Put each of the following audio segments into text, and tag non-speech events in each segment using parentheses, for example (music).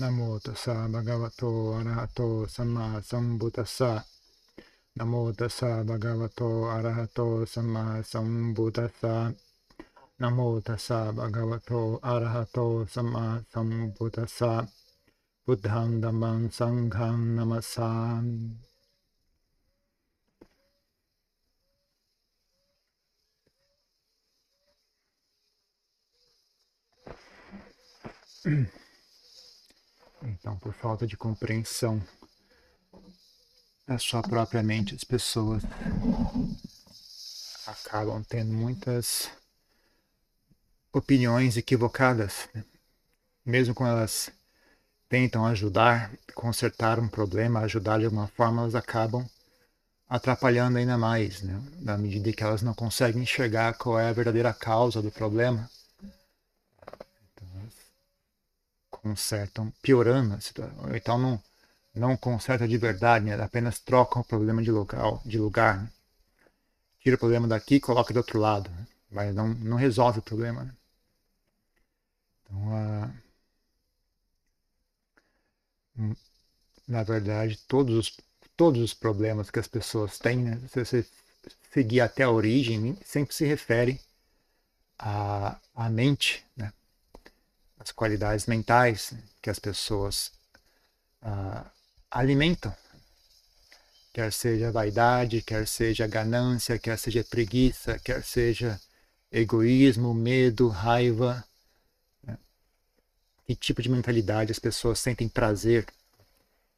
นะโมตัสสะภะคะวะโตอะระหะโตสัมมาสัมพุทธัสสะนะโมตัสสะภะคะวะโตอะระหะโตสัมมาสัมพุทธัสสะนะโมตัสสะภะคะวะโตอะระหะโตสัมมาสัมพุทธัสสะพุทธังธัมมังสังฆังนะมัสสามิอืม Então, por falta de compreensão da sua própria mente, as pessoas acabam tendo muitas opiniões equivocadas, né? mesmo quando elas tentam ajudar, consertar um problema, ajudar de alguma forma, elas acabam atrapalhando ainda mais, né? na medida que elas não conseguem enxergar qual é a verdadeira causa do problema consertam, piorando a situação. Então não, não conserta de verdade, né? apenas trocam o problema de local, de lugar. Né? Tira o problema daqui e coloca do outro lado, né? mas não, não resolve o problema. Né? Então, uh, na verdade, todos os, todos os problemas que as pessoas têm, né? se você seguir até a origem, sempre se refere à, à mente, né? As qualidades mentais que as pessoas uh, alimentam. Quer seja vaidade, quer seja ganância, quer seja preguiça, quer seja egoísmo, medo, raiva. Né? Que tipo de mentalidade as pessoas sentem prazer?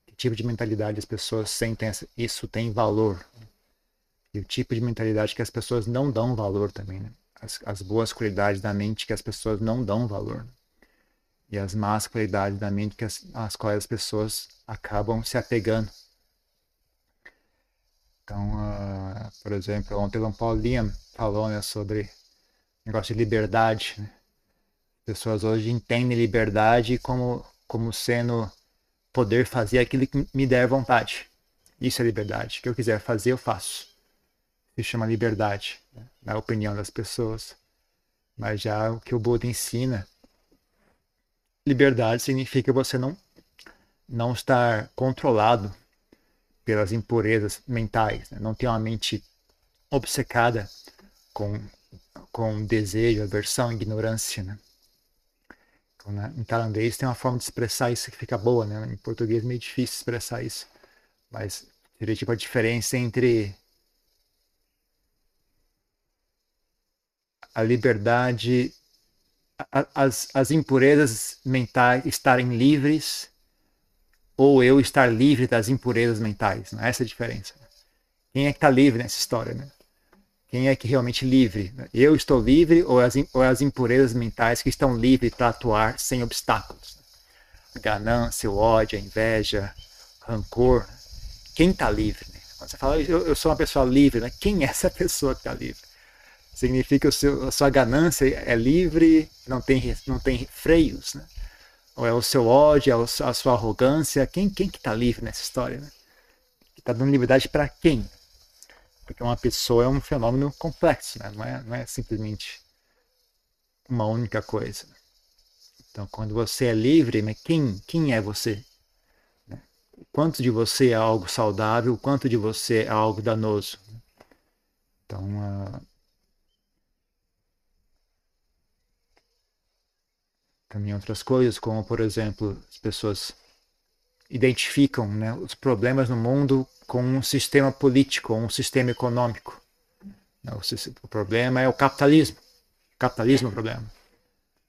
Que tipo de mentalidade as pessoas sentem isso tem valor? E o tipo de mentalidade que as pessoas não dão valor também. Né? As, as boas qualidades da mente que as pessoas não dão valor e as más qualidades da mente que as, às quais as pessoas acabam se apegando. Então, uh, por exemplo, ontem o Paul Liam falou né, sobre negócio de liberdade. Né? Pessoas hoje entendem liberdade como, como sendo poder fazer aquilo que me der vontade. Isso é liberdade. O que eu quiser fazer, eu faço. Isso chama liberdade, né? na opinião das pessoas. Mas já o que o Buda ensina Liberdade significa você não, não estar controlado pelas impurezas mentais, né? não ter uma mente obcecada com, com desejo, aversão, ignorância. Né? Então, né? Em tailandês tem uma forma de expressar isso que fica boa, né? em português é meio difícil expressar isso, mas seria tipo a diferença entre a liberdade as, as impurezas mentais estarem livres ou eu estar livre das impurezas mentais. Né? Essa é a diferença. Quem é que está livre nessa história? Né? Quem é que realmente livre? Eu estou livre ou as, ou as impurezas mentais que estão livres para atuar sem obstáculos? A ganância, o ódio, a inveja, rancor. Quem está livre? Né? Quando você fala, eu, eu, sou uma pessoa livre, né? quem é essa (laughs) pessoa que está livre? Significa que a sua ganância é livre, não tem, não tem freios, né? Ou é o seu ódio, é a sua arrogância. Quem quem que está livre nessa história? Né? Está dando liberdade para quem? Porque uma pessoa é um fenômeno complexo, né? não, é, não é simplesmente uma única coisa. Então, quando você é livre, mas quem, quem é você? Né? Quanto de você é algo saudável, quanto de você é algo danoso? Então, uh, também outras coisas, como por exemplo, as pessoas identificam né, os problemas no mundo com um sistema político, um sistema econômico. O, problema é o capitalismo. O capitalismo é o problema.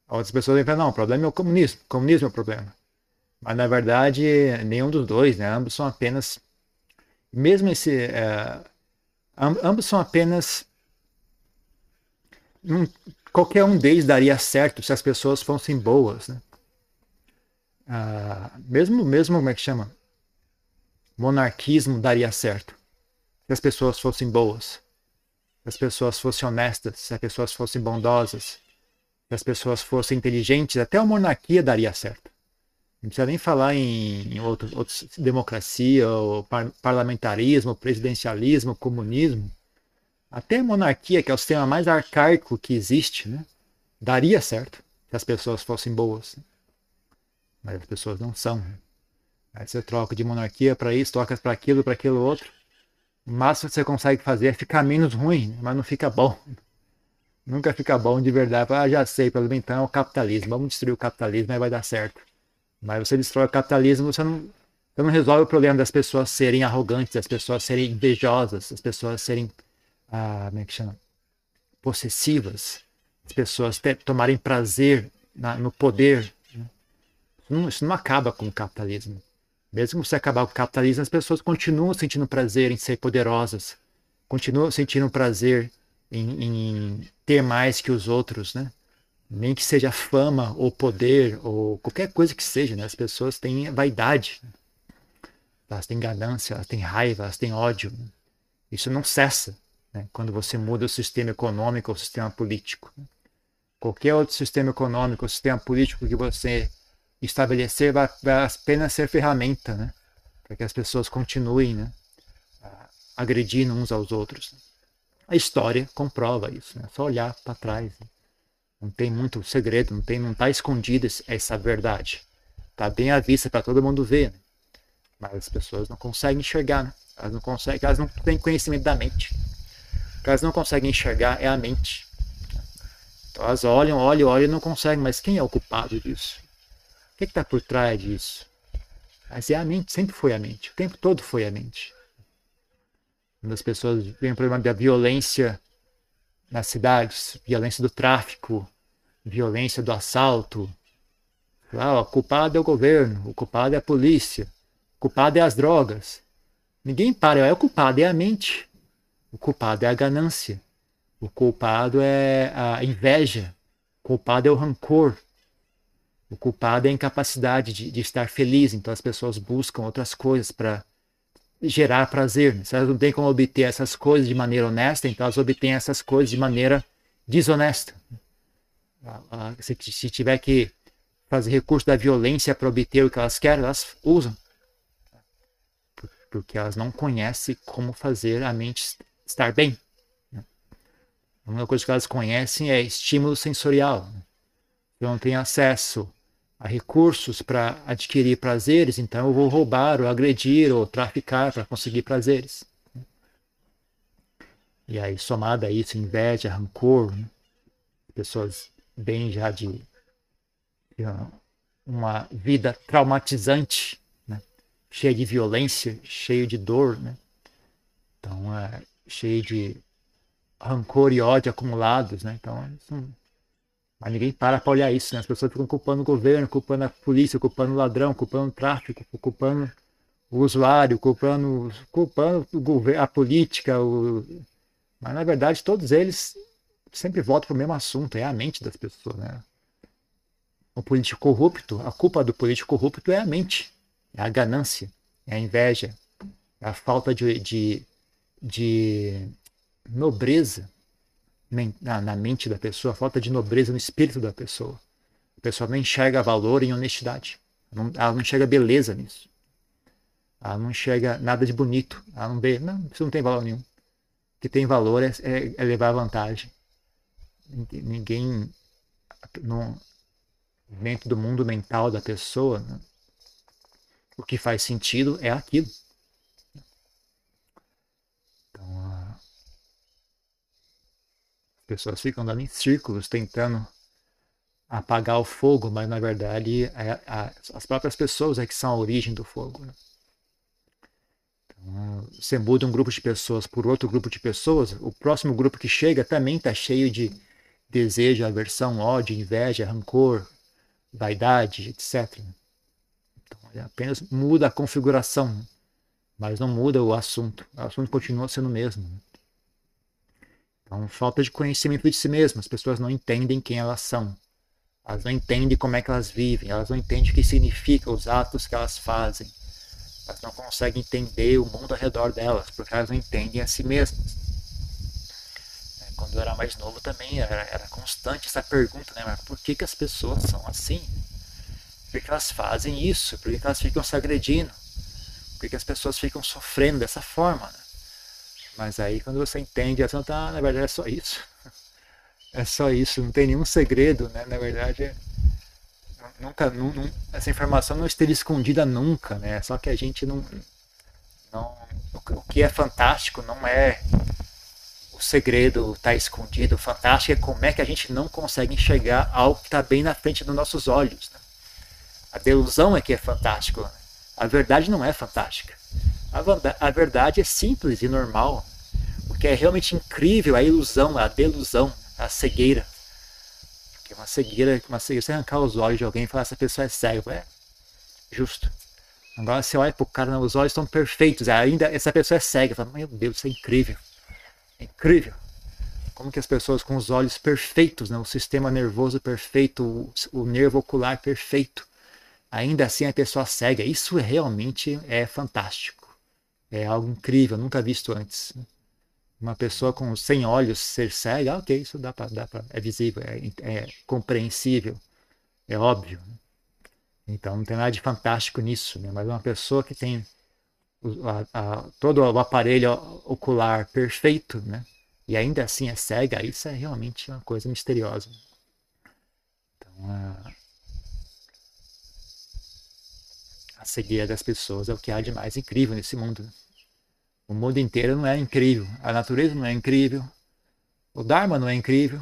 Outras pessoas dizem, não, o problema é o comunismo. O comunismo é o problema. Mas na verdade, nenhum dos dois, né? Ambos são apenas. Mesmo esse. É, ambos são apenas. Qualquer um deles daria certo se as pessoas fossem boas, né? Ah, mesmo, mesmo, como é que chama? Monarquismo daria certo se as pessoas fossem boas, se as pessoas fossem honestas, se as pessoas fossem bondosas, se as pessoas fossem inteligentes, até a monarquia daria certo. Não precisa nem falar em, em outros, outros democracia, ou par, parlamentarismo, presidencialismo, comunismo. Até monarquia, que é o sistema mais arcaico que existe, né? daria certo se as pessoas fossem boas. mas as pessoas não são. Aí você troca de monarquia para isso, troca para aquilo, para aquilo outro. O máximo que você consegue fazer é ficar menos ruim, mas não fica bom. Nunca fica bom de verdade. Ah, já sei, pelo menos então é o capitalismo. Vamos destruir o capitalismo, aí vai dar certo. Mas você destrói o capitalismo, você não, você não resolve o problema das pessoas serem arrogantes, das pessoas serem invejosas, das pessoas serem, ah, como é que chama? Possessivas, as pessoas tomarem prazer na, no poder. Né? Isso, não, isso não acaba com o capitalismo. Mesmo você acabar com o capitalismo, as pessoas continuam sentindo prazer em ser poderosas, continuam sentindo prazer em, em ter mais que os outros, né? Nem que seja fama ou poder ou qualquer coisa que seja, né? As pessoas têm vaidade, né? elas têm ganância, elas têm raiva, elas têm ódio. Né? Isso não cessa né? quando você muda o sistema econômico ou o sistema político. Qualquer outro sistema econômico ou sistema político que você estabelecer vai, vai apenas ser ferramenta, né? Para que as pessoas continuem, né? Agredindo uns aos outros. A história comprova isso, né? É só olhar para trás. Né? Não tem muito segredo, não tem, não está escondida essa verdade. Está bem à vista para todo mundo ver, né? mas as pessoas não conseguem enxergar, né? Elas não conseguem, elas não têm conhecimento da mente. Que elas não conseguem enxergar é a mente. Então elas olham, olham, olham e não conseguem. Mas quem é o culpado disso? O que está por trás disso? Mas é a mente, sempre foi a mente. O tempo todo foi a mente. Quando as pessoas veem o problema da violência nas cidades, violência do tráfico, violência do assalto. Ah, o culpado é o governo, o culpado é a polícia, o culpado é as drogas. Ninguém para, é o culpado, é a mente. O culpado é a ganância. O culpado é a inveja. O culpado é o rancor. O culpado é a incapacidade de, de estar feliz. Então as pessoas buscam outras coisas para gerar prazer. Né? Se elas não têm como obter essas coisas de maneira honesta, então elas obtêm essas coisas de maneira desonesta. Se, se tiver que fazer recurso da violência para obter o que elas querem, elas usam. Porque elas não conhecem como fazer a mente estar bem. A única coisa que elas conhecem é estímulo sensorial. Eu não tenho acesso a recursos para adquirir prazeres, então eu vou roubar, ou agredir, ou traficar para conseguir prazeres. E aí, somada a isso, inveja, rancor, né? pessoas bem já de, de uma vida traumatizante, né? cheia de violência, cheio de dor, né? então é, cheio de rancor e ódio acumulados, né? então mas ninguém para para olhar isso, né? As pessoas ficam culpando o governo, culpando a polícia, culpando o ladrão, culpando o tráfico, culpando o usuário, culpando, culpando a política. O... Mas na verdade todos eles sempre voltam para o mesmo assunto, é a mente das pessoas, né? O político corrupto, a culpa do político corrupto é a mente, é a ganância, é a inveja, é a falta de, de, de nobreza na, na mente da pessoa, falta de nobreza no espírito da pessoa. A pessoa não enxerga valor em honestidade. Não, ela não enxerga beleza nisso. Ela não enxerga nada de bonito. Ela não vê, não, isso não tem valor nenhum. O que tem valor é, é, é levar vantagem. Ninguém, dentro do mundo mental da pessoa, né, o que faz sentido é aquilo. Pessoas ficam andando em círculos tentando apagar o fogo, mas na verdade é, a, as próprias pessoas é que são a origem do fogo. Né? Então, você muda um grupo de pessoas por outro grupo de pessoas, o próximo grupo que chega também está cheio de desejo, aversão, ódio, inveja, rancor, vaidade, etc. Então, ele apenas muda a configuração, né? mas não muda o assunto. O assunto continua sendo o mesmo. Então, falta de conhecimento de si mesmo. As pessoas não entendem quem elas são. Elas não entendem como é que elas vivem. Elas não entendem o que significa os atos que elas fazem. Elas não conseguem entender o mundo ao redor delas, porque elas não entendem a si mesmas. É, quando eu era mais novo também era, era constante essa pergunta, né? Mas por que, que as pessoas são assim? Por que elas fazem isso? Por que elas ficam se agredindo? Por que as pessoas ficam sofrendo dessa forma? Né? Mas aí quando você entende, a tá, na verdade é só isso. É só isso, não tem nenhum segredo, né? Na verdade, nunca, não, essa informação não esteve escondida nunca, né? Só que a gente não, não o que é fantástico não é o segredo está escondido. O fantástico é como é que a gente não consegue enxergar algo que está bem na frente dos nossos olhos. Né? A delusão é que é fantástico. Né? A verdade não é fantástica. A, verdade é simples e normal. O que é realmente incrível é a ilusão, a delusão, a cegueira. Porque uma cegueira, uma cegueira, você arrancar os olhos de alguém e falar essa pessoa é cega. É justo. Agora você olha para o cara, os olhos estão perfeitos. Ainda essa pessoa é cega. Fala, meu Deus, isso é incrível. É incrível. Como que as pessoas com os olhos perfeitos, né? o sistema nervoso perfeito, o, o nervo ocular perfeito, ainda assim a pessoa cega. Isso realmente é fantástico. É algo incrível, nunca visto antes. Uma pessoa com 100 olhos ser cega, ok, isso dá para, dá é visível, é, é, compreensível, é óbvio. Né? Então não tem nada de fantástico nisso, né? mas uma pessoa que tem a, a, todo o aparelho ocular perfeito, né? E ainda assim é cega, isso é realmente uma coisa misteriosa. Então, a, a cegueira das pessoas é o que há de mais incrível nesse mundo. Né? O mundo inteiro não é incrível, a natureza não é incrível, o Dharma não é incrível,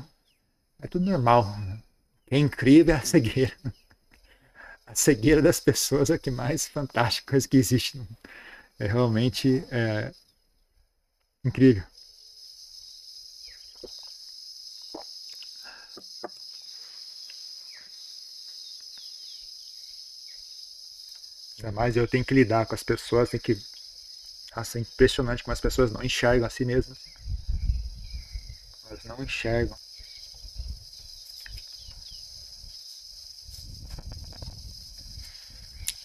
é tudo normal. Né? O que é incrível é a cegueira. A cegueira das pessoas é o que mais fantástico que existe é realmente é, incrível. Ainda mais eu tenho que lidar com as pessoas, tem que. Nossa, é impressionante como as pessoas não enxergam a si mesmas. Elas não enxergam.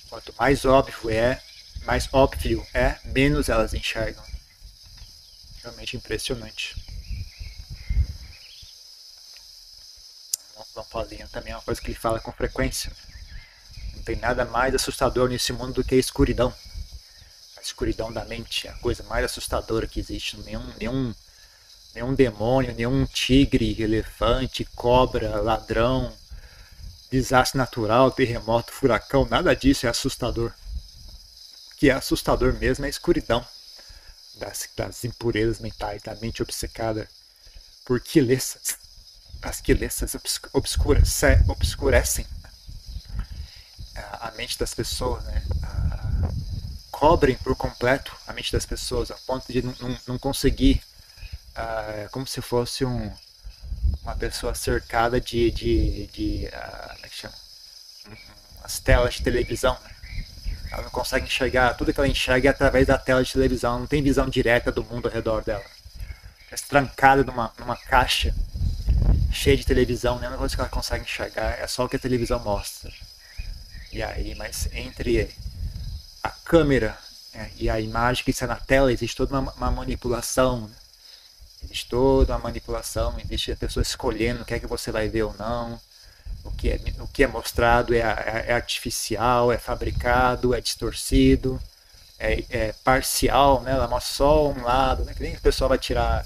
Quanto mais óbvio é mais óbvio é, menos elas enxergam. Realmente impressionante. João Paulinho também é uma coisa que ele fala com frequência. Não tem nada mais assustador nesse mundo do que a escuridão. A escuridão da mente é a coisa mais assustadora que existe. Nenhum, nenhum, nenhum demônio, nenhum tigre, elefante, cobra, ladrão, desastre natural, terremoto, furacão, nada disso é assustador que é assustador mesmo é a escuridão das, das impurezas mentais, da mente obcecada por quilessas. As quilessas obscuras, obscurecem mente das pessoas, né? cobrem por completo a mente das pessoas, a ponto de não, conseguir, uh, como se fosse um, uma pessoa cercada de, de, de uh, como é chama? as telas de televisão. Né? Ela não consegue enxergar, tudo que ela enxerga é através da tela de televisão, não tem visão direta do mundo ao redor dela. É trancada numa, numa caixa cheia de televisão, nem a coisa que ela consegue enxergar é só o que a televisão mostra. E aí, mas entre a câmera né, e a imagem que está na tela existe toda uma, uma manipulação. Né? Existe toda uma manipulação, existe a pessoa escolhendo o que é que você vai ver ou não o que é, o que é mostrado é, é, é artificial, é fabricado, é distorcido, é, é, parcial, né? ela mostra só um lado, né? que nem o pessoal vai tirar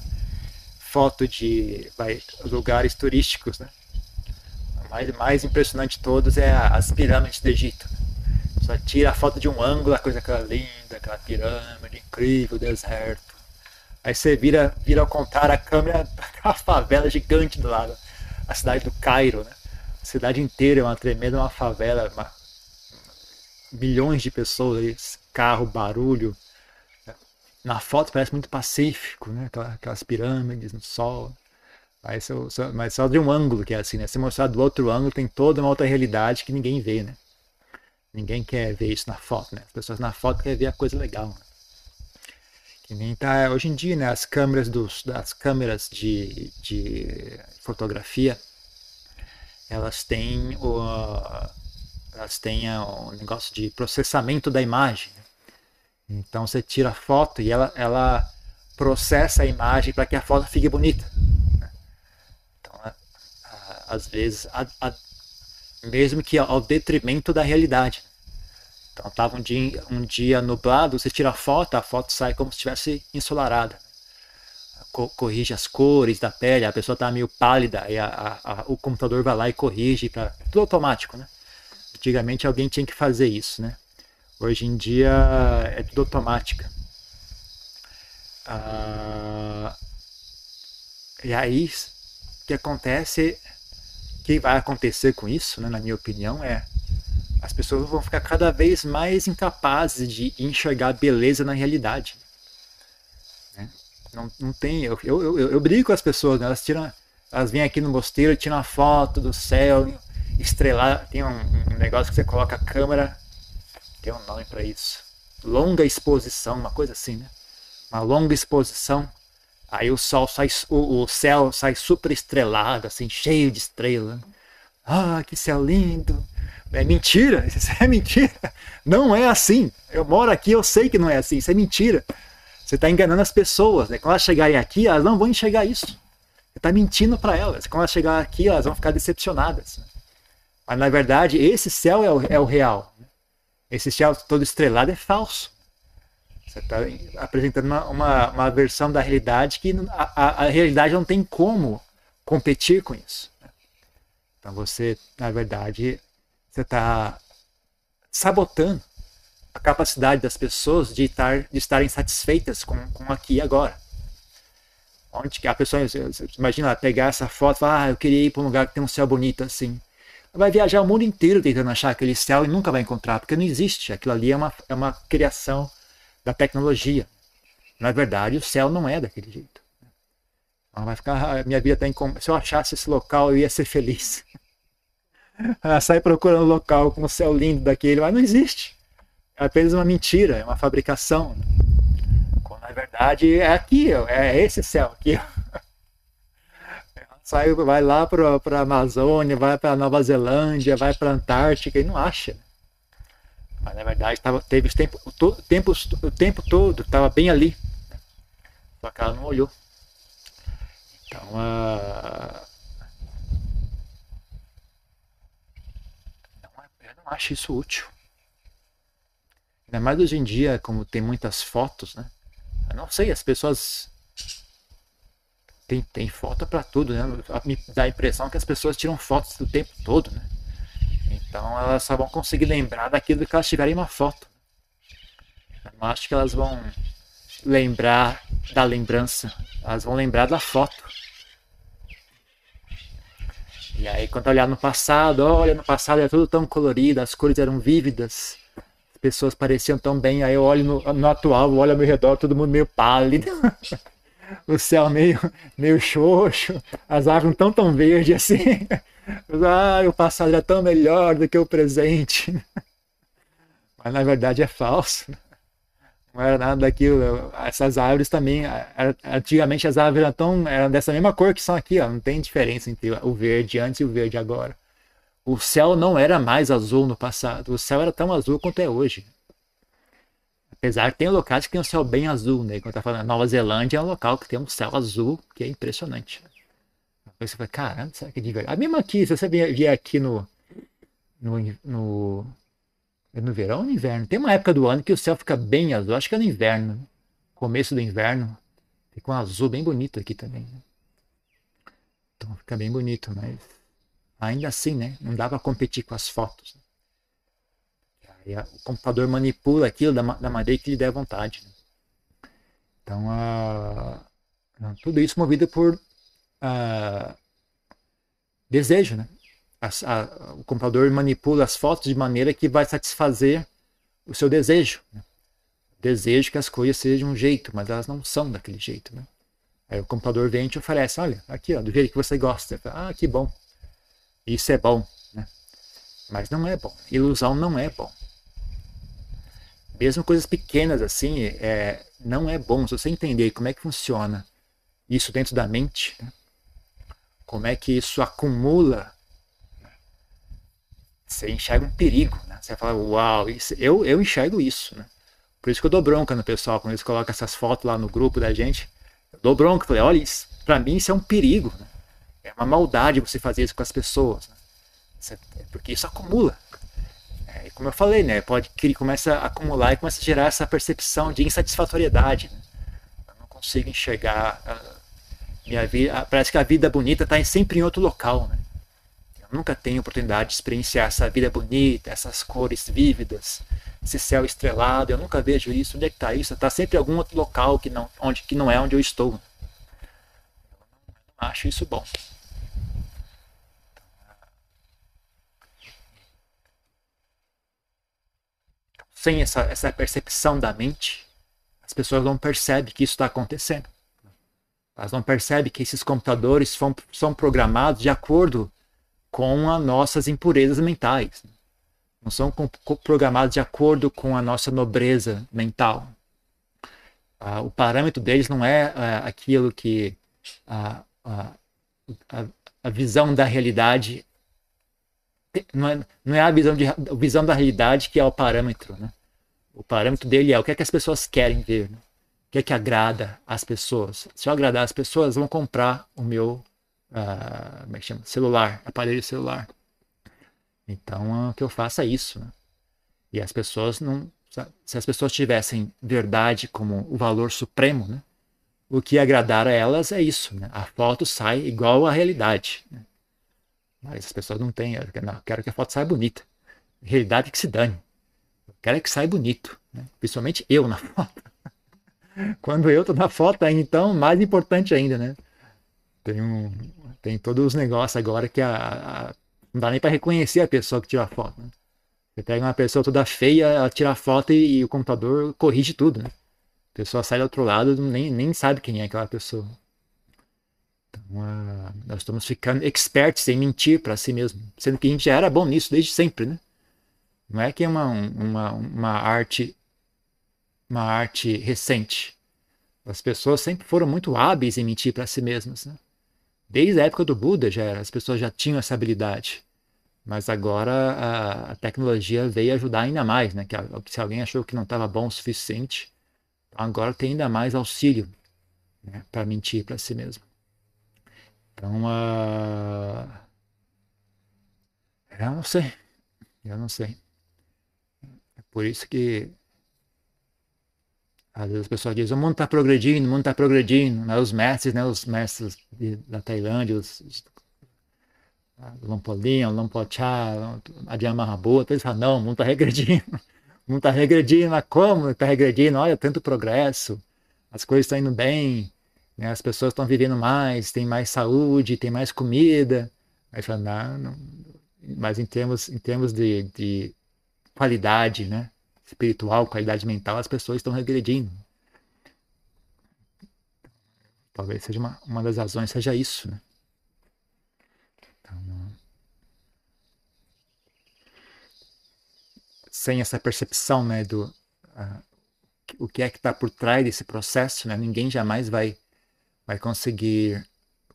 foto de vai, lugares turísticos. Né? O mais, impressionante de todos é as pirâmides do Egito. Só tira a foto de um ângulo, a coisa aquela linda, aquela pirâmide incrível, deserto. Aí você vira, vira ao contrário a câmera, (laughs) aquela favela gigante do lado, a cidade do Cairo, né? A cidade inteira é uma tremenda uma favela, uma, milhões de pessoas, carro, barulho. Na foto parece muito pacífico, né? Aquelas pirâmides no sol. Só, mas só de um ângulo que é assim, né? Se mostrar do outro ângulo, tem toda uma outra realidade que ninguém vê, né? Ninguém quer ver isso na foto, né? As pessoas na foto querem ver a coisa legal. Né? Que nem tá hoje em dia, né? As câmeras dos, das câmeras de, de fotografia elas têm o, elas têm o negócio de processamento da imagem. Né? Então você tira a foto e ela, ela processa a imagem para que a foto fique bonita. Né? Então, a, a, às vezes, a, mesmo que ao detrimento da realidade. Então estava um dia, um dia nublado, você tira a foto, a foto sai como se estivesse ensolarada co corrige as cores da pele, a pessoa está meio pálida, e a, a, a, o computador vai lá e corrige, pra, tudo automático, né? Antigamente alguém tinha que fazer isso, né? Hoje em dia é tudo automática. Ah, e aí, o que acontece, que vai acontecer com isso, né, na minha opinião, é as pessoas vão ficar cada vez mais incapazes de enxergar beleza na realidade. Né? Não, não tem. Eu, eu, eu, eu brigo com as pessoas, né? elas tiram. Elas vêm aqui no mosteiro, tiram uma foto do céu, estrelar. Tem um, um negócio que você coloca a câmera. Tem um nome para isso. Longa exposição, uma coisa assim, né? Uma longa exposição Aí o sol sai, o, o céu sai super estrelado, assim, cheio de estrelas. Ah, que céu lindo! É mentira, (laughs) isso é mentira. Não é assim. Eu moro aqui, eu sei que não é assim. Isso é mentira. Você está enganando as pessoas. Né? Quando elas chegarem aqui, elas não vão enxergar isso. Você está mentindo para elas. Quando elas chegarem aqui, elas vão ficar decepcionadas. Mas na verdade, esse céu é o, é o real. Esse céu todo estrelado é falso. Você está apresentando uma, uma, uma, versão da realidade que a, a, a, realidade não tem como competir com isso. Né? Então você, na verdade, você está sabotando a capacidade das pessoas de, estar, de estarem satisfeitas com, com aqui e agora. Onde que a pessoa, imagina pegar essa foto e falar, ah, eu queria ir para um lugar que tem um céu bonito assim. Vai viajar o mundo inteiro tentando achar aquele céu e nunca vai encontrar, porque não existe. Aquilo ali é uma, é uma criação da tecnologia. Na verdade, o céu não é daquele jeito. vai ficar, minha vida tem Se eu achasse esse local, eu ia ser feliz. Ela (laughs) sai procurando um local com um céu lindo daquele, mas não existe. É apenas uma mentira, é uma fabricação. Quando, na verdade, é aqui, é esse céu aqui. Sai, vai lá para a Amazônia, vai para Nova Zelândia, vai para a Antártica e não acha. Mas na verdade tava, teve os tempo, o, to, tempo, o tempo todo, estava bem ali. Só que ela não olhou. Então, uh, não, é, eu não acho isso útil. Ainda mais hoje em dia, como tem muitas fotos, né? Eu não sei, as pessoas tem, tem foto para tudo, né? Me dá a impressão que as pessoas tiram fotos do tempo todo, né? Então elas só vão conseguir lembrar daquilo que elas tiverem uma foto. Eu não acho que elas vão lembrar da lembrança, elas vão lembrar da foto. E aí quando olhar no passado, olha, no passado era tudo tão colorido, as cores eram vívidas, as pessoas pareciam tão bem, aí eu olho no, no atual, olho ao meu redor, todo mundo meio pálido. (laughs) o céu meio, meio xoxo, as árvores não tão tão verde assim. (laughs) Ah, o passado era tão melhor do que o presente. (laughs) Mas na verdade é falso. Não era nada daquilo. Essas árvores também, antigamente as árvores eram, tão, eram dessa mesma cor que são aqui, ó. não tem diferença entre o verde antes e o verde agora. O céu não era mais azul no passado, o céu era tão azul quanto é hoje. Apesar que tem locais que tem um céu bem azul, né? Quando tá falando Nova Zelândia é um local que tem um céu azul que é impressionante. Aí você fala, caramba, será que é de verdade? Ah, mesmo aqui, se você vier aqui no, no, no, é no verão ou no inverno, tem uma época do ano que o céu fica bem azul, acho que é no inverno, começo do inverno, fica um azul bem bonito aqui também. Né? Então fica bem bonito, mas ainda assim, né? Não dá para competir com as fotos. Né? Aí o computador manipula aquilo da, da maneira que lhe der vontade. Né? Então, a, tudo isso movido por uh, desejo, né? A, a, o computador manipula as fotos de maneira que vai satisfazer o seu desejo. Né? Desejo que as coisas sejam um jeito, mas elas não são daquele jeito, né? Aí o computador vem e te oferece, olha, aqui, ó, do jeito que você gosta. Ah, que bom. Isso é bom, né? Mas não é bom. Ilusão não é bom. Mesmo coisas pequenas assim, é, não é bom. Se você entender como é que funciona isso dentro da mente, né? Como é que isso acumula, você enxerga um perigo, né? Você fala, uau, isso, eu, eu enxergo isso, né? Por isso que eu dou bronca no pessoal, quando eles colocam essas fotos lá no grupo da gente, eu dou bronca, falei, olha, isso, pra mim isso é um perigo, né? É uma maldade você fazer isso com as pessoas, né? porque isso acumula. É, como eu falei, né? Pode que ele começa a acumular e começa a gerar essa percepção de insatisfatoriedade. Né? Eu não consigo enxergar minha vida, parece que a vida bonita está sempre em outro local, né? Eu nunca tenho oportunidade de experienciar essa vida bonita, essas cores vívidas, esse céu estrelado. Eu nunca vejo isso. Onde é que está isso? Está sempre em algum outro local que não, onde, que não é onde eu estou. Eu não acho isso bom. Sem essa, essa percepção da mente, as pessoas não percebem que isso está acontecendo. Elas não percebem que esses computadores são, são programados de acordo com as nossas impurezas mentais. Não são programados de acordo com a nossa nobreza mental. Ah, o parâmetro deles não é ah, aquilo que a, a, visão da realidade não é, não é a visão, de, visão da realidade que é o parâmetro. Né? O parâmetro dele é o que, é que as pessoas querem ver. Né? Que é que agrada as pessoas? Se eu agradar as pessoas, vão comprar o meu uh, como é que chama? celular, aparelho celular. Então, o que eu faço é isso. Né? E as pessoas não. Se as pessoas tivessem verdade como o valor supremo, né? o que agradar a elas é isso. Né? A foto sai igual à realidade. Né? Mas as pessoas não têm. Eu quero que a foto saia bonita. Realidade que se dane. Eu quero que saia bonito. Né? Principalmente eu na (laughs) foto. Quando eu tô na foto, então, mais importante ainda, né? Tem, um, tem todos os negócios agora que a, a não dá nem para reconhecer a pessoa que tira a foto. Né? Você pega uma pessoa toda feia, ela tira a foto e, e o computador corrige tudo, né? A pessoa sai do outro lado nem, nem sabe quem é aquela pessoa. Então, uh, nós estamos ficando experts em mentir para si mesmo, sendo que a gente já era bom nisso desde sempre, né? Não é que é uma, uma, uma arte uma arte recente. As pessoas sempre foram muito hábeis em mentir para si mesmas. Né? Desde a época do Buda já era, as pessoas já tinham essa habilidade. Mas agora a, a tecnologia veio ajudar ainda mais, né? Que, se alguém achou que não estava bom o suficiente, agora tem ainda mais auxílio né? para mentir para si mesmo. Então, uh... eu não sei, eu não sei. É por isso que às vezes as pessoas dizem, o mundo está progredindo, o mundo está progredindo. Né? Os mestres, né? os mestres de, da Tailândia, os, os Lompolinha, Lompochá, Adiyama Mahabua, eles falam, não, o mundo está regredindo. O mundo está regredindo, mas como está regredindo? Olha, tanto progresso, as coisas estão indo bem, né? as pessoas estão vivendo mais, tem mais saúde, tem mais comida. Aí fala, não, não, mas em termos, em termos de, de qualidade, né? Espiritual, qualidade mental, as pessoas estão regredindo. Talvez seja uma, uma das razões, seja isso, né? Então, sem essa percepção, né, do uh, o que é que está por trás desse processo, né? Ninguém jamais vai vai conseguir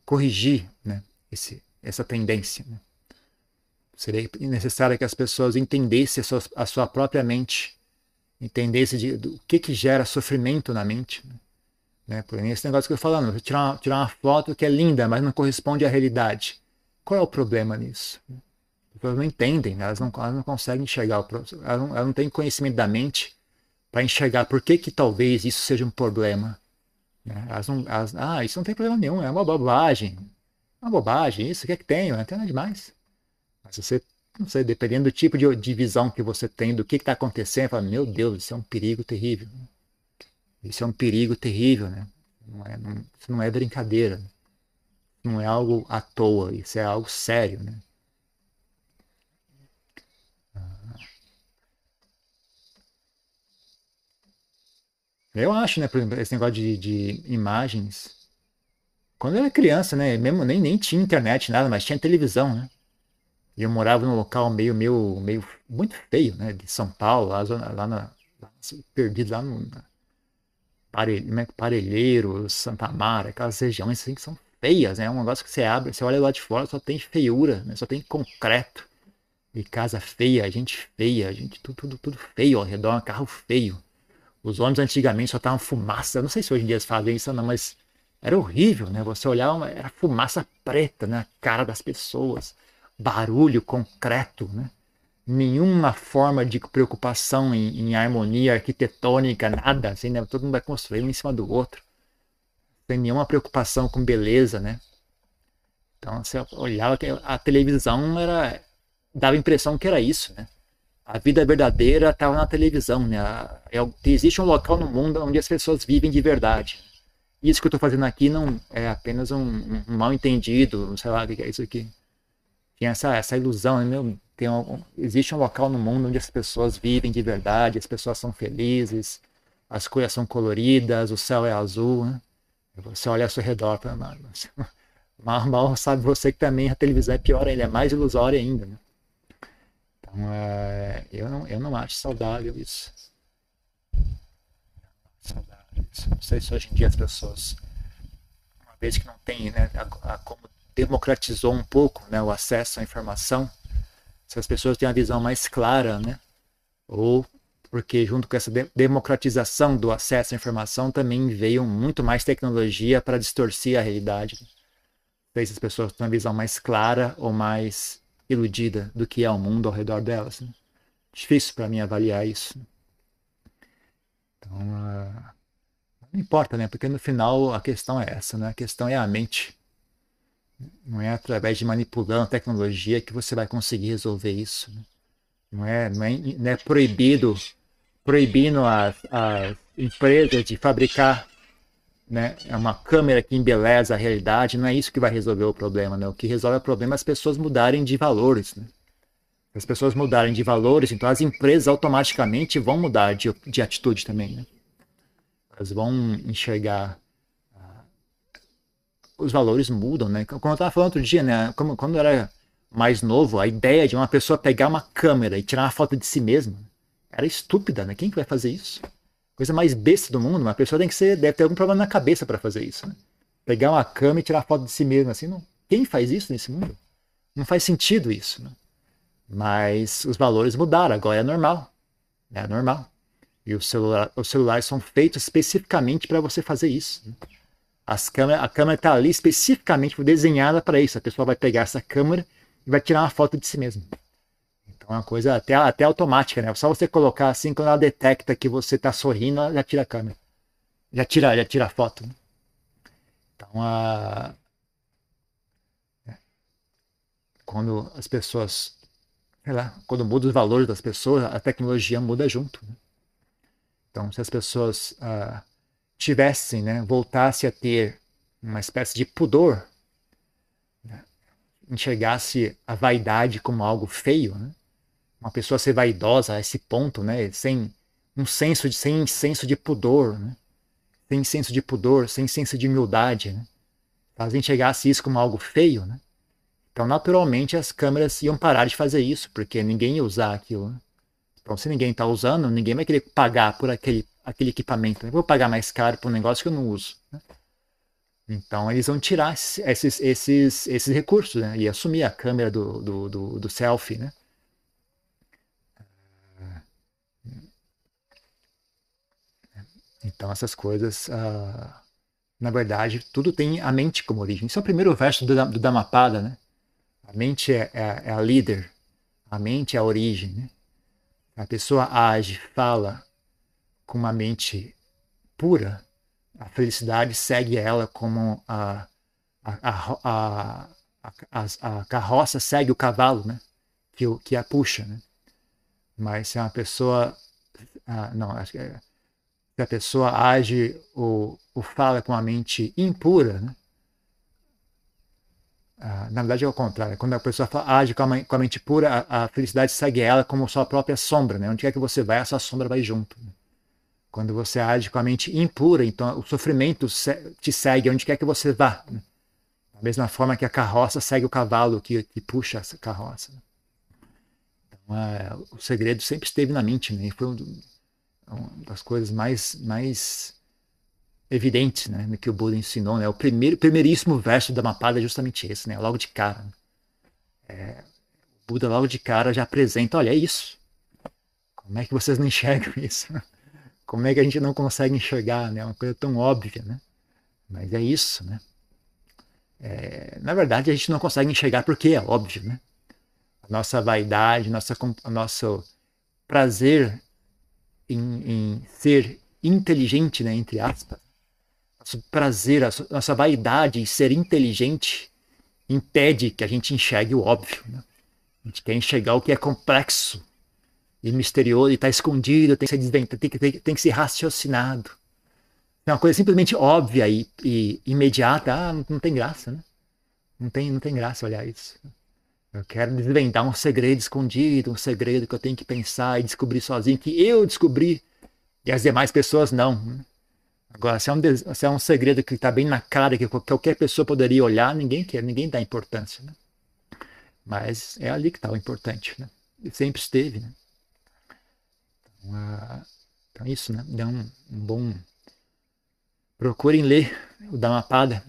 corrigir, né, esse essa tendência. Né? Seria necessário que as pessoas entendessem a sua, a sua própria mente entendesse de, do que, que gera sofrimento na mente. Né? Por esse negócio que eu estou falando, tirar uma, tirar uma foto que é linda, mas não corresponde à realidade. Qual é o problema nisso? As pessoas não entendem, elas não, elas não conseguem enxergar, o, elas, não, elas não têm conhecimento da mente para enxergar por que, que talvez isso seja um problema. Né? Elas não, elas, ah, isso não tem problema nenhum, é uma bobagem. Uma bobagem, isso o que é que tem? Não tem nada demais. Mas você não sei, dependendo do tipo de, de visão que você tem, do que está acontecendo, fala, meu Deus, isso é um perigo terrível. Isso é um perigo terrível, né? Não é, não, isso não é brincadeira. Não é algo à toa, isso é algo sério, né? Eu acho, né, por exemplo, esse negócio de, de imagens. Quando eu era criança, né, mesmo nem, nem tinha internet, nada, mas tinha televisão, né? E eu morava num local meio, meio, meio muito feio, né? De São Paulo, lá, lá, na, perdido lá no é Parelheiro, Santa Mara, aquelas regiões assim que são feias, né? É um negócio que você abre, você olha lá de fora, só tem feiura, né? Só tem concreto. E casa feia, gente feia, gente tudo, tudo, tudo feio ao redor, um carro feio. Os ônibus antigamente só estavam fumaça. Não sei se hoje em dia eles fazem isso, não, mas era horrível, né? Você olhava, era fumaça preta na cara das pessoas barulho concreto, né? nenhuma forma de preocupação em, em, harmonia arquitetônica, nada, assim, né? todo mundo vai construir um em cima do outro, sem nenhuma preocupação com beleza, né? Então você olhava que a televisão era dava a impressão que era isso, né? A vida verdadeira estava na televisão, né? É existe um local no mundo onde as pessoas vivem de verdade. Isso que eu estou fazendo aqui não é apenas um, um, mal entendido, sei lá o que é isso aqui. Tinha essa, essa ilusão, né? Meu, tem um, existe um local no mundo onde as pessoas vivem de verdade, as pessoas são felizes, as coisas são coloridas, o céu é azul, né? Você olha ao seu redor, (laughs) mal, mal sabe você que também a televisão é pior, ele é mais ilusória ainda, né? Então, é, eu, não, eu não acho saudável isso. Saudável isso. Não sei se hoje em dia as pessoas, uma vez que não tem, né, a, a, como democratizou um pouco né, o acesso à informação, se as pessoas têm a visão mais clara, né, ou porque junto com essa democratização do acesso à informação também veio muito mais tecnologia para distorcer a realidade. Sei se as pessoas têm uma visão mais clara ou mais iludida do que é o mundo ao redor delas. Né? Difícil para mim avaliar isso. Então, uh, não importa, né? Porque no final a questão é essa, né? A questão é a mente. Não é através de manipulando tecnologia que você vai conseguir resolver isso. Né? Não, é, não, é, não é proibido, proibindo as, as empresas de fabricar né, é uma câmera que embeleza a realidade, não é isso que vai resolver o problema, né? O que resolve o problema é as pessoas mudarem de valores, né? As pessoas mudarem de valores, então as empresas automaticamente vão mudar de, de atitude também, né? Elas vão enxergar os valores mudam, né? Como eu estava falando outro dia, né? Como, quando eu era mais novo, a ideia de uma pessoa pegar uma câmera e tirar uma foto de si mesma era estúpida, né? Quem que vai fazer isso? coisa mais besta do mundo, uma pessoa tem que ser, deve ter algum problema na cabeça para fazer isso. Né? Pegar uma cama e tirar foto de si mesmo, assim, não, quem faz isso nesse mundo? Não faz sentido isso. Né? Mas os valores mudaram, agora é normal. É normal. E o celular, os celulares são feitos especificamente para você fazer isso. Né? As câmera, a câmera está ali especificamente desenhada para isso. A pessoa vai pegar essa câmera e vai tirar uma foto de si mesmo. É uma coisa até, até automática, né? Só você colocar assim, quando ela detecta que você está sorrindo, ela já tira a câmera. Já tira, já tira a foto. Né? Então, a... quando as pessoas, sei lá, quando muda os valores das pessoas, a tecnologia muda junto. Né? Então, se as pessoas uh, tivessem, né, voltasse a ter uma espécie de pudor, né, enxergasse a vaidade como algo feio, né? uma pessoa ser vaidosa a esse ponto, né? Sem um senso de sem senso de pudor, né? Sem senso de pudor, sem senso de humildade, né? Se chegasse isso como algo feio, né? Então, naturalmente, as câmeras iam parar de fazer isso, porque ninguém ia usar aquilo. Né? Então, se ninguém está usando, ninguém vai querer pagar por aquele, aquele equipamento. Eu vou pagar mais caro por um negócio que eu não uso. Né? Então, eles vão tirar esses, esses, esses recursos né? e assumir a câmera do, do, do, do selfie, né? Então, essas coisas, uh, na verdade, tudo tem a mente como origem. Isso é o primeiro verso do, do Dhammapada, né? A mente é, é, é, a líder, a mente é a origem. Né? A pessoa age, fala com uma mente pura, a felicidade segue ela como a, a, a, a, carroça segue o cavalo, né? Que, que a puxa, né? Mas se uma pessoa. Ah, não, acho que é que a pessoa age ou, ou fala com a mente impura, né? Ah, na verdade é o contrário. Quando a pessoa fala, age com a, com a mente pura, a, a, felicidade segue ela como sua própria sombra. Né? Onde quer que você vai, a sua sombra vai junto. Né? Quando você age com a mente impura, então o sofrimento te segue onde quer que você vá. Da mesma forma que a carroça segue o cavalo que, que puxa essa carroça. Então, é, o segredo sempre esteve na mente. Né? E foi um, uma das coisas mais, mais evidentes né, que o Buda ensinou. Né? O primeiro, primeiríssimo verso da Mapada é justamente esse, né? logo de cara. É, o Buda logo de cara já apresenta, olha, é isso. Como é que vocês não enxergam isso? Como é que a gente não consegue enxergar? Né? Uma coisa tão óbvia, né? Mas é isso, né? É, na verdade, a gente não consegue enxergar porque é óbvio, né? A nossa vaidade, nossa, nosso prazer em, em ser inteligente, né, entre aspas, nosso prazer, a nossa vaidade em ser inteligente impede que a gente enxergue o óbvio. Né? A gente quer enxergar o que é complexo e misterioso e está escondido, tem que ser desventado, tem que, tem, tem que ser raciocinado. É uma coisa simplesmente óbvia e, e imediata, ah, não, não, tem graça, né? Não tem, não tem graça olhar isso. Eu quero desvendar um segredo escondido, um segredo que eu tenho que pensar e descobrir sozinho, que eu descobri e as demais pessoas não. Né? Agora, se é um, se é um segredo que está bem na cara, que qualquer pessoa poderia olhar, ninguém quer, ninguém dá importância. Né? Mas é ali que está o importante. Né? E sempre esteve. Né? Uh, então, isso, né? Dá um, um bom. Procurem ler o Dhammapada.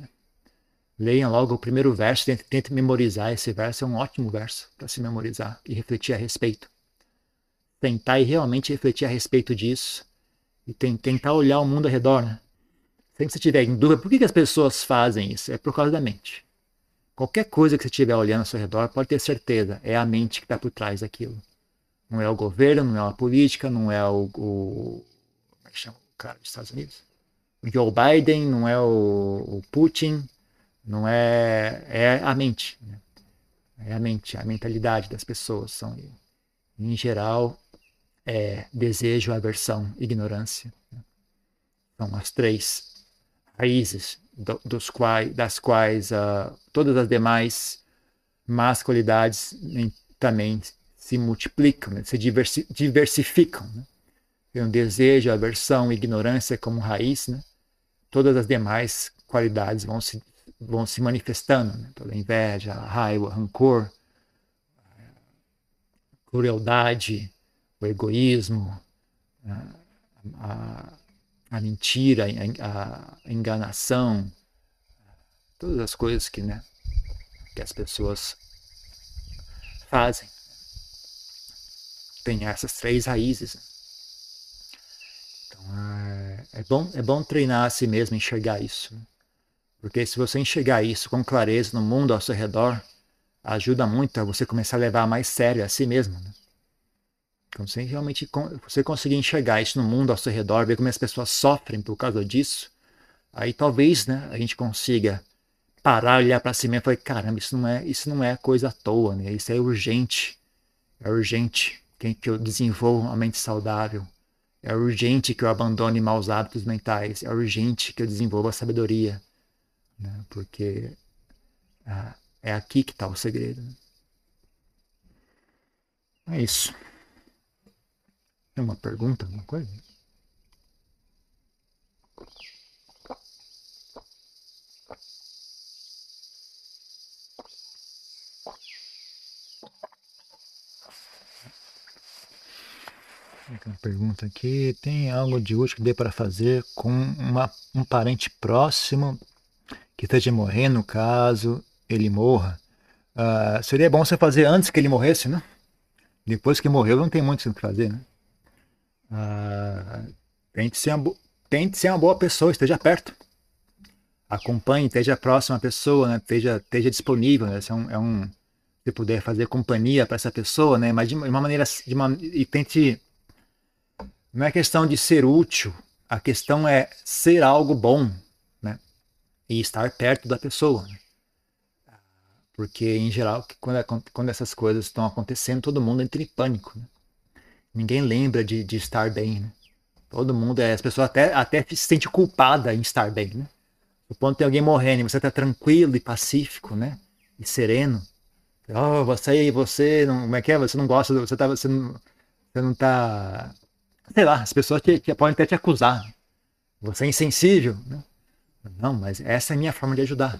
Leiam logo o primeiro verso, tentem, memorizar esse verso. É um ótimo verso para se memorizar e refletir a respeito. Tentar e realmente refletir a respeito disso e tentar olhar o mundo ao redor. Né? Sempre que você tiver em dúvida, por que, que as pessoas fazem isso? É por causa da mente. Qualquer coisa que você estiver olhando ao seu redor, pode ter certeza, é a mente que está por trás daquilo. Não é o governo, não é a política, não é o. o como é que chama o cara dos Estados Unidos? O Joe Biden, não é o, o Putin, não é. É a mente. Né? É a mente, a mentalidade das pessoas. São, em geral, é desejo, aversão, ignorância. Né? São as três raízes do, dos quais, das quais uh, todas as demais más qualidades também se multiplicam, né? se diversi, diversificam. Né? Tem um desejo, aversão, ignorância como raiz, né? todas as demais qualidades vão se, vão se manifestando. Né? Toda inveja, raiva, rancor, crueldade, o egoísmo, a, a, a mentira, a, a, enganação, todas as coisas que, né, que as pessoas fazem. Tem essas três raízes. Então é, é bom, é bom treinar a si mesmo, enxergar isso. Né? Porque se você enxergar isso com clareza no mundo ao seu redor, ajuda muito a você começar a levar mais sério a si mesmo. Né? Quando você realmente você conseguir enxergar isso no mundo ao seu redor, ver como as pessoas sofrem por causa disso, aí talvez né, a gente consiga parar, olhar para cima e falar, caramba, isso não é, isso não é coisa à toa, né? Isso é urgente. É urgente que eu desenvolva uma mente saudável. É urgente que eu abandone maus hábitos mentais. É urgente que eu desenvolva sabedoria. Né? Porque ah, é aqui que está o segredo. É isso. Tem uma pergunta, alguma coisa? Uma pergunta aqui, tem algo de útil que dê para fazer com uma, um parente próximo que esteja morrendo, caso ele morra? Uh, seria bom você fazer antes que ele morresse, né? Depois que morreu, não tem muito o que fazer, né? Ah, tente, ser uma, tente ser uma boa pessoa, esteja perto. Acompanhe, esteja próximo à pessoa, né? esteja, esteja disponível. Né? É um, é um, se puder fazer companhia para essa pessoa, né? mas de uma maneira. De uma, e tente. Não é questão de ser útil, a questão é ser algo bom né? e estar perto da pessoa. Né? Porque, em geral, quando, quando essas coisas estão acontecendo, todo mundo entra em pânico. Né? Ninguém lembra de, de estar bem, né? Todo mundo, é, as pessoas até, até se sente culpada em estar bem, né? O ponto tem alguém morrendo e você está tranquilo e pacífico, né? E sereno. Oh, você, você, não, como é que é? Você não gosta, você tá, você não, você não tá, sei lá, as pessoas te, te, podem até te acusar. Você é insensível, né? Não, mas essa é a minha forma de ajudar.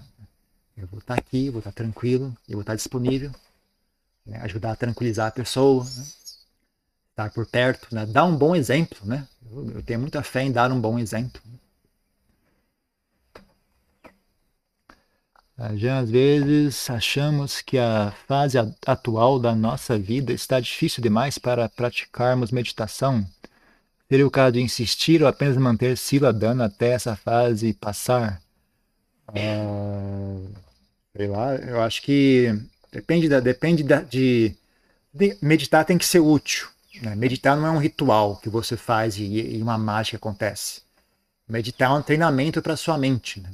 Eu vou estar aqui, vou estar tranquilo, eu vou estar disponível, né? ajudar a tranquilizar a pessoa, né? estar por perto, né? dar um bom exemplo, né? Eu, eu tenho muita fé em dar um bom exemplo. Já às vezes achamos que a fase atual da nossa vida está difícil demais para praticarmos meditação. Seria o caso de insistir ou apenas manter sila dando até essa fase passar? Ah, sei lá, eu acho que depende da, depende da, de, de meditar tem que ser útil. Né? Meditar não é um ritual que você faz e, e uma mágica acontece. Meditar é um treinamento para sua mente. Né?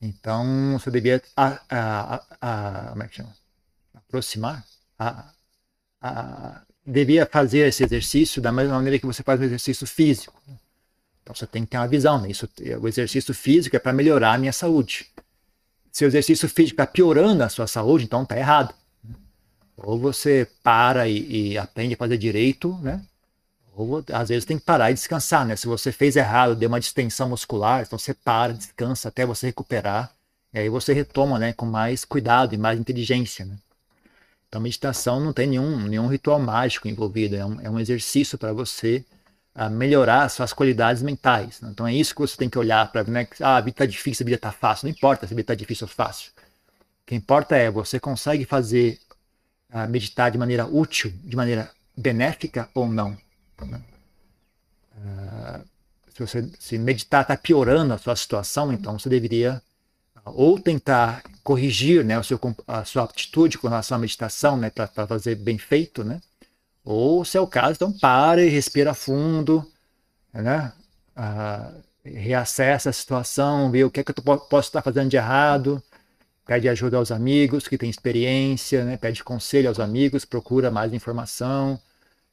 Então, você devia a, a, a, como é que chama? aproximar, devia fazer esse exercício da mesma maneira que você faz o exercício físico. Então, você tem que ter uma visão. Né? Isso, o exercício físico é para melhorar a minha saúde. Se o exercício físico está piorando a sua saúde, então está errado. Ou você para e, e aprende a fazer direito, né? Ou às vezes tem que parar e descansar, né? Se você fez errado, deu uma distensão muscular, então você para, descansa até você recuperar. E aí você retoma, né? Com mais cuidado e mais inteligência, né? Então meditação não tem nenhum, nenhum ritual mágico envolvido, é um, é um exercício para você uh, melhorar suas qualidades mentais. Né? Então é isso que você tem que olhar para, né? Ah, a vida está difícil, a vida está fácil. Não importa se a vida está difícil ou fácil. O que importa é você consegue fazer uh, meditar de maneira útil, de maneira benéfica ou não. Uh, se você se meditar está piorando a sua situação, então você deveria ou tentar corrigir né, o seu, a sua atitude com relação à meditação, né, para fazer bem feito, né? Ou, se é o caso, então pare, respira fundo, né? Ah, reacessa a situação, vê o que é que eu posso estar fazendo de errado, pede ajuda aos amigos que têm experiência, né? pede conselho aos amigos, procura mais informação,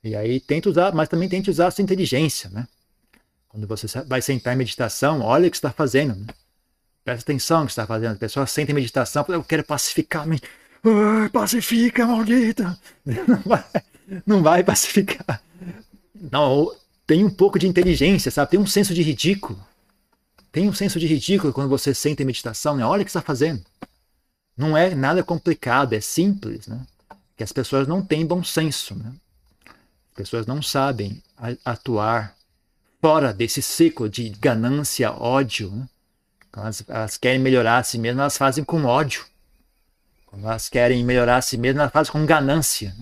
e aí tenta usar, mas também tente usar a sua inteligência, né? Quando você vai sentar em meditação, olha o que está fazendo, né? Presta atenção no que está fazendo. A pessoa senta em meditação, eu quero pacificar. -me. Pacifica, maldita! (laughs) Não vai, não vai pacificar. Não, tem um pouco de inteligência, sabe? Tem um senso de ridículo. Tem um senso de ridículo quando você senta em meditação, né? Olha o que está fazendo. Não é nada complicado, é simples, né? Que as pessoas não têm bom senso, né? As pessoas não sabem atuar fora desse ciclo de ganância, ódio, né? Elas, elas, querem melhorar a si mesmas, elas fazem com ódio. Quando elas querem melhorar a si mesmas, elas fazem com ganância.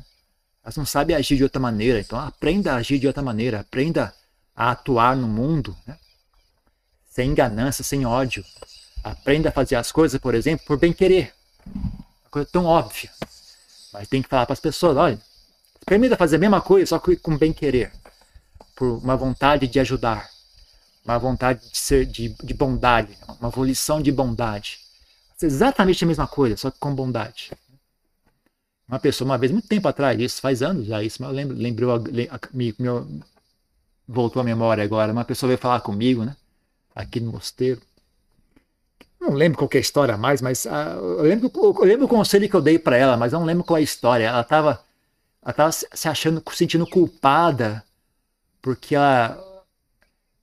Elas não sabem agir de outra maneira. Então aprenda a agir de outra maneira. Aprenda a atuar no mundo né? sem ganância, sem ódio. Aprenda a fazer as coisas, por exemplo, por bem querer. Uma coisa tão óbvia. Mas tem que falar para as pessoas, olha, permita fazer a mesma coisa, só que com bem querer. Por uma vontade de ajudar uma vontade de ser de, de bondade, uma volição de bondade. exatamente a mesma coisa, só que com bondade. Uma pessoa, uma vez, muito tempo atrás, isso faz anos já isso, mas lembro, lembrou, me, me, voltou à memória agora, uma pessoa veio falar comigo, né, aqui no mosteiro. Não lembro qual é a história mais, mas uh, eu, lembro, eu lembro o conselho que eu dei para ela, mas não lembro qual é a história. Ela estava ela tava se achando, sentindo culpada porque ela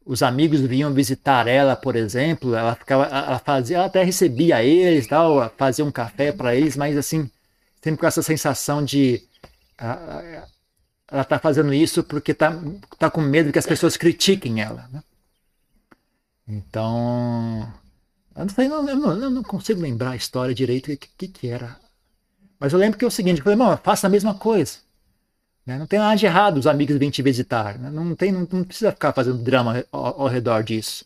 os amigos vinham visitar ela, por exemplo, ela ficava, ela fazia, ela até recebia eles, tal, fazia um café para eles, mas assim, sempre com essa sensação de ela está fazendo isso porque está tá com medo que as pessoas critiquem ela. Né? Então, eu não, sei, não, eu não, consigo lembrar a história direito o que, que, que, era. Mas eu lembro que é o seguinte, eu falei, faça a mesma coisa. Né? Não tem nada de errado os amigos virem te visitar. Né? Não, tem, não, não, precisa ficar fazendo drama ao, ao redor disso.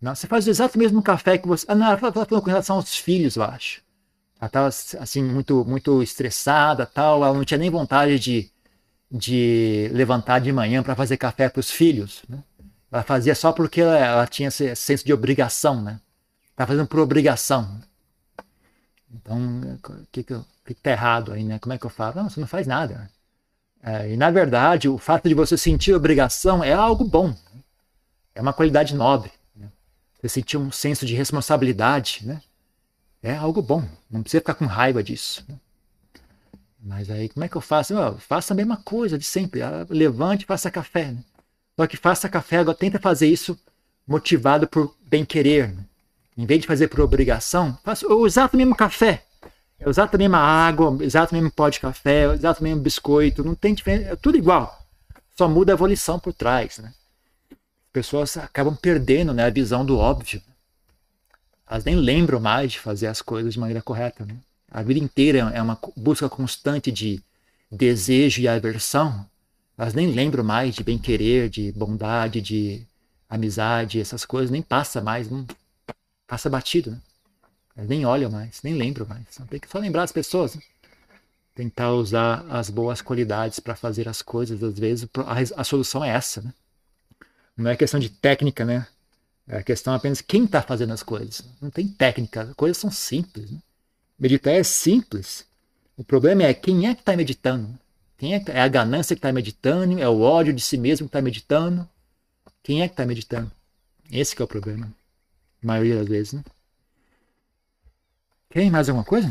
Não, você faz o exato mesmo café que você. Ah, não, ela estava falando com relação aos filhos, eu acho. Ela estava assim, muito, muito estressada tal. Ela não tinha nem vontade de, de levantar de manhã para fazer café para os filhos. Né? Ela fazia só porque ela, ela, tinha esse senso de obrigação, né? Estava fazendo por obrigação. Então, o que, que, que tá errado aí, né? Como é que eu falo? Não, você não faz nada. Né? É, e na verdade, o fato de você sentir obrigação é algo bom. É uma qualidade nobre. Né? Você sentir um senso de responsabilidade, né? É algo bom. Não precisa ficar com raiva disso. Né? Mas aí, como é que eu faço? Faça a mesma coisa de sempre. Ah, levante e faça café. Né? Só que faça café, agora tenta fazer isso motivado por bem-querer. Né? Em vez de fazer por obrigação, faça o exato mesmo café. É exato a mesma água, exato mesmo pó de café, exato mesmo biscoito, não tem diferença, é tudo igual. Só muda a volição por trás, né? As pessoas acabam perdendo né, a visão do óbvio. Elas nem lembram mais de fazer as coisas de maneira correta, né? A vida inteira é uma busca constante de desejo e aversão. Elas nem lembram mais de bem-querer, de bondade, de amizade, essas coisas, nem passa mais, não passa batido, né? Eles nem olham mais, nem lembram mais. Tem que só lembrar as pessoas. Né? Tentar usar as boas qualidades para fazer as coisas. Às vezes a, a, solução é essa, né? Não é questão de técnica, né? É questão apenas quem está fazendo as coisas. Não tem técnica, as coisas são simples. Né? Meditar é simples. O problema é quem é que está meditando. Quem é, é a ganância que está meditando? É o ódio de si mesmo que está meditando? Quem é que está meditando? Esse é o problema. A maioria das vezes, né? Tem mais alguma coisa?